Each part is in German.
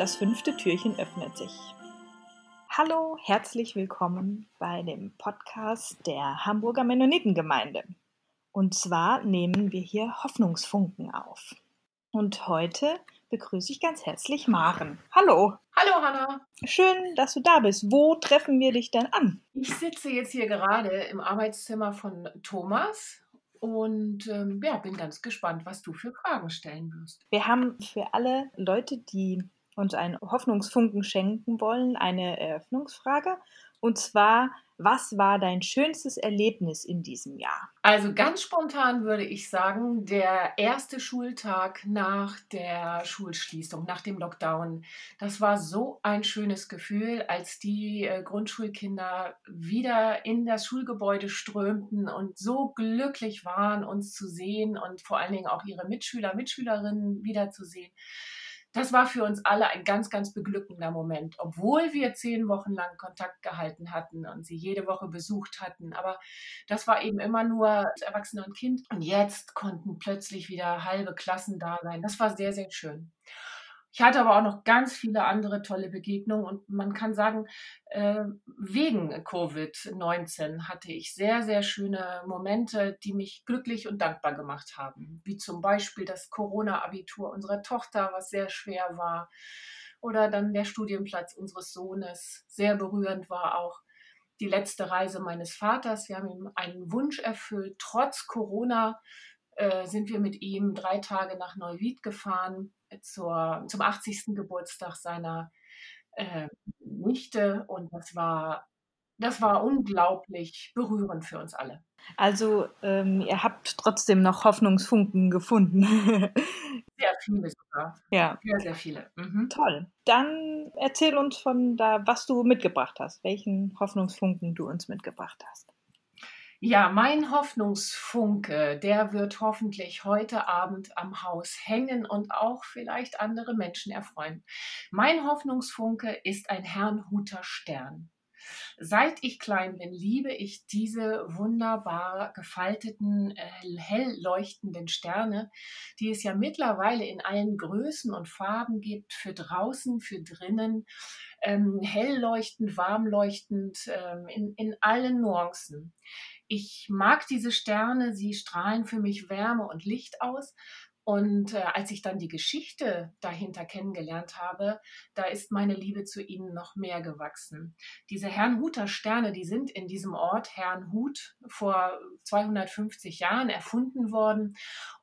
das fünfte Türchen öffnet sich. Hallo, herzlich willkommen bei dem Podcast der Hamburger Mennonitengemeinde. Und zwar nehmen wir hier Hoffnungsfunken auf. Und heute begrüße ich ganz herzlich Maren. Hallo. Hallo Hanna. Schön, dass du da bist. Wo treffen wir dich denn an? Ich sitze jetzt hier gerade im Arbeitszimmer von Thomas und ähm, ja, bin ganz gespannt, was du für Fragen stellen wirst. Wir haben für alle Leute, die uns einen Hoffnungsfunken schenken wollen, eine Eröffnungsfrage. Und zwar, was war dein schönstes Erlebnis in diesem Jahr? Also ganz spontan würde ich sagen, der erste Schultag nach der Schulschließung, nach dem Lockdown. Das war so ein schönes Gefühl, als die äh, Grundschulkinder wieder in das Schulgebäude strömten und so glücklich waren, uns zu sehen und vor allen Dingen auch ihre Mitschüler, Mitschülerinnen wiederzusehen das war für uns alle ein ganz, ganz beglückender Moment, obwohl wir zehn Wochen lang Kontakt gehalten hatten und sie jede Woche besucht hatten. Aber das war eben immer nur Erwachsener und Kind. Und jetzt konnten plötzlich wieder halbe Klassen da sein. Das war sehr, sehr schön. Ich hatte aber auch noch ganz viele andere tolle Begegnungen und man kann sagen, äh, wegen Covid-19 hatte ich sehr, sehr schöne Momente, die mich glücklich und dankbar gemacht haben. Wie zum Beispiel das Corona-Abitur unserer Tochter, was sehr schwer war. Oder dann der Studienplatz unseres Sohnes. Sehr berührend war auch die letzte Reise meines Vaters. Wir haben ihm einen Wunsch erfüllt. Trotz Corona äh, sind wir mit ihm drei Tage nach Neuwied gefahren zur, zum 80. Geburtstag seiner äh, Nichte und das war, das war unglaublich berührend für uns alle. Also ähm, ihr habt trotzdem noch Hoffnungsfunken gefunden. sehr viele sogar. Ja. Sehr, sehr viele. Mhm. Toll. Dann erzähl uns von da, was du mitgebracht hast, welchen Hoffnungsfunken du uns mitgebracht hast. Ja, mein Hoffnungsfunke, der wird hoffentlich heute Abend am Haus hängen und auch vielleicht andere Menschen erfreuen. Mein Hoffnungsfunke ist ein Herrnhuter Stern. Seit ich klein bin, liebe ich diese wunderbar gefalteten, äh, hell leuchtenden Sterne, die es ja mittlerweile in allen Größen und Farben gibt, für draußen, für drinnen, ähm, hell leuchtend, warm leuchtend, ähm, in, in allen Nuancen. Ich mag diese Sterne, sie strahlen für mich Wärme und Licht aus. Und äh, als ich dann die Geschichte dahinter kennengelernt habe, da ist meine Liebe zu ihnen noch mehr gewachsen. Diese Herrnhuter Sterne, die sind in diesem Ort Herrnhut vor 250 Jahren erfunden worden.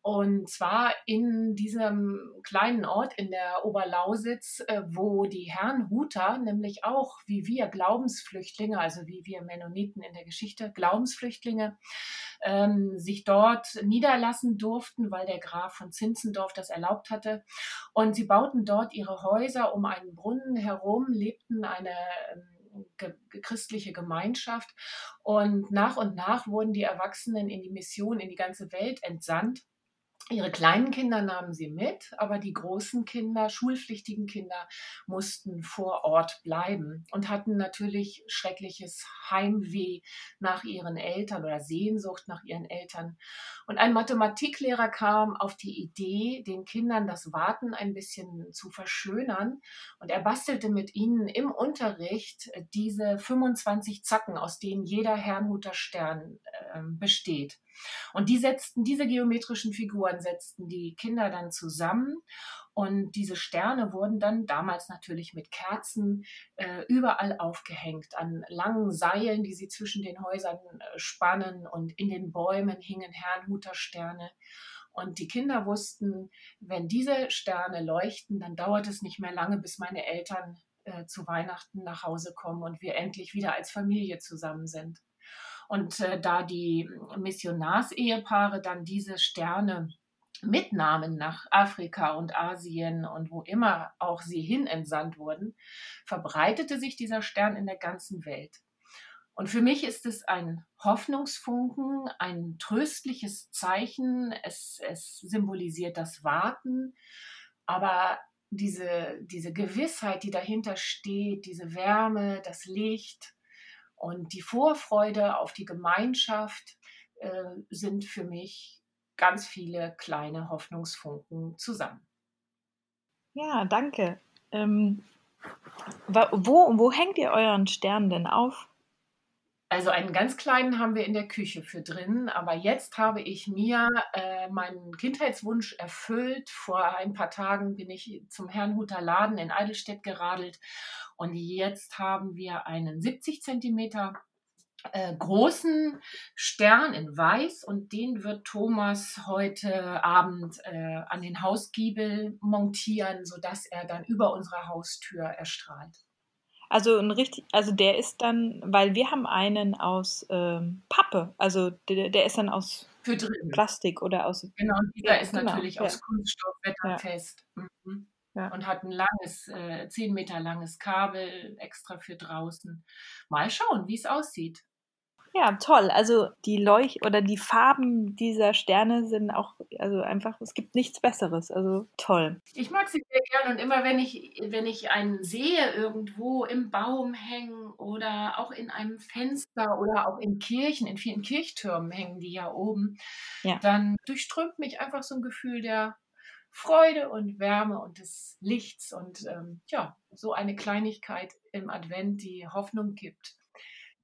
Und zwar in diesem kleinen Ort in der Oberlausitz, äh, wo die Herrnhuter nämlich auch wie wir Glaubensflüchtlinge, also wie wir Mennoniten in der Geschichte, Glaubensflüchtlinge, ähm, sich dort niederlassen durften, weil der Graf von Zinzendorf das erlaubt hatte. Und sie bauten dort ihre Häuser um einen Brunnen herum, lebten eine ähm, christliche Gemeinschaft. Und nach und nach wurden die Erwachsenen in die Mission in die ganze Welt entsandt. Ihre kleinen Kinder nahmen sie mit, aber die großen Kinder, schulpflichtigen Kinder, mussten vor Ort bleiben und hatten natürlich schreckliches Heimweh nach ihren Eltern oder Sehnsucht nach ihren Eltern. Und ein Mathematiklehrer kam auf die Idee, den Kindern das Warten ein bisschen zu verschönern und er bastelte mit ihnen im Unterricht diese 25 Zacken, aus denen jeder Herrnhuter Stern äh, besteht. Und die setzten, diese geometrischen Figuren setzten die Kinder dann zusammen und diese Sterne wurden dann damals natürlich mit Kerzen äh, überall aufgehängt, an langen Seilen, die sie zwischen den Häusern äh, spannen und in den Bäumen hingen Herrnhuter Sterne. Und die Kinder wussten, wenn diese Sterne leuchten, dann dauert es nicht mehr lange, bis meine Eltern äh, zu Weihnachten nach Hause kommen und wir endlich wieder als Familie zusammen sind. Und äh, da die Missionarsehepaare dann diese Sterne mitnahmen nach Afrika und Asien und wo immer auch sie hin entsandt wurden, verbreitete sich dieser Stern in der ganzen Welt. Und für mich ist es ein Hoffnungsfunken, ein tröstliches Zeichen. Es, es symbolisiert das Warten, aber diese, diese Gewissheit, die dahinter steht, diese Wärme, das Licht, und die Vorfreude auf die Gemeinschaft äh, sind für mich ganz viele kleine Hoffnungsfunken zusammen. Ja, danke. Ähm, wo, wo hängt ihr euren Stern denn auf? Also einen ganz kleinen haben wir in der Küche für drin, aber jetzt habe ich mir äh, meinen Kindheitswunsch erfüllt. Vor ein paar Tagen bin ich zum Herrnhuter Laden in Eidelstedt geradelt und jetzt haben wir einen 70 Zentimeter äh, großen Stern in Weiß und den wird Thomas heute Abend äh, an den Hausgiebel montieren, sodass er dann über unsere Haustür erstrahlt. Also ein richtig, also der ist dann, weil wir haben einen aus ähm, Pappe, also der, der ist dann aus. Plastik oder aus. Genau, dieser ja, ist genau, natürlich ja. aus Kunststoff wetterfest. Ja. Mhm. Und hat ein langes, äh, 10 Meter langes Kabel extra für draußen. Mal schauen, wie es aussieht. Ja, toll. Also die Leuch- oder die Farben dieser Sterne sind auch, also einfach, es gibt nichts Besseres. Also toll. Ich mag sie sehr gerne und immer wenn ich, wenn ich einen sehe irgendwo im Baum hängen oder auch in einem Fenster oder auch in Kirchen, in vielen Kirchtürmen hängen die ja oben, ja. dann durchströmt mich einfach so ein Gefühl der Freude und Wärme und des Lichts und ähm, ja, so eine Kleinigkeit im Advent, die Hoffnung gibt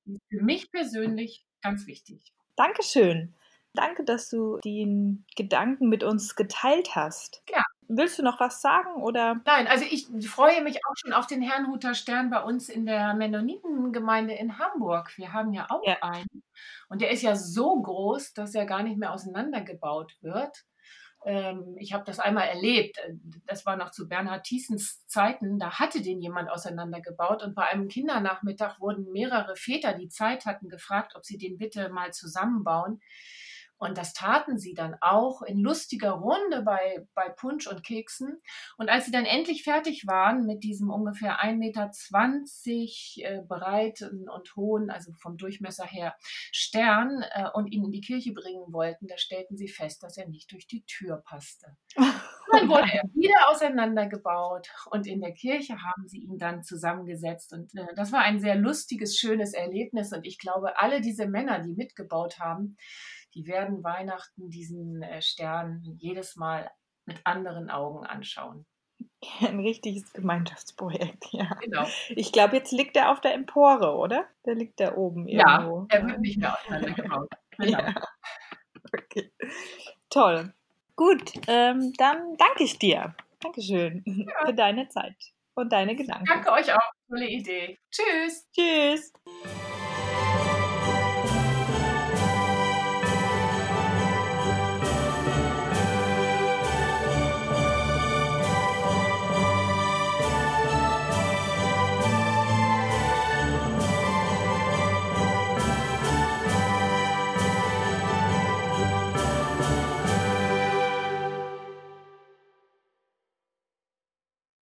ist für mich persönlich ganz wichtig. Dankeschön. Danke, dass du den Gedanken mit uns geteilt hast. Ja. Willst du noch was sagen oder? Nein, also ich freue mich auch schon auf den Herrnhuter Stern bei uns in der Mennonitengemeinde in Hamburg. Wir haben ja auch ja. einen und der ist ja so groß, dass er gar nicht mehr auseinandergebaut wird. Ähm, ich habe das einmal erlebt. Das war noch zu Bernhard Thiessens Zeiten. Da hatte den jemand auseinandergebaut und bei einem Kindernachmittag wurden mehrere Väter, die Zeit hatten, gefragt, ob sie den bitte mal zusammenbauen. Und das taten sie dann auch in lustiger Runde bei, bei Punsch und Keksen. Und als sie dann endlich fertig waren mit diesem ungefähr 1,20 Meter äh, breiten und hohen, also vom Durchmesser her, Stern äh, und ihn in die Kirche bringen wollten, da stellten sie fest, dass er nicht durch die Tür passte. Dann wurde er wieder auseinandergebaut und in der Kirche haben sie ihn dann zusammengesetzt. Und äh, das war ein sehr lustiges, schönes Erlebnis. Und ich glaube, alle diese Männer, die mitgebaut haben, die werden Weihnachten diesen äh, Stern jedes Mal mit anderen Augen anschauen. Ein richtiges Gemeinschaftsprojekt, ja. Genau. Ich glaube, jetzt liegt er auf der Empore, oder? Der liegt da oben irgendwo. Ja, er wird nicht mehr auseinandergebaut. Genau. Ja. Okay. Toll. Gut, ähm, dann danke ich dir. Dankeschön ja. für deine Zeit und deine Gedanken. Danke euch auch. Tolle Idee. Tschüss. Tschüss.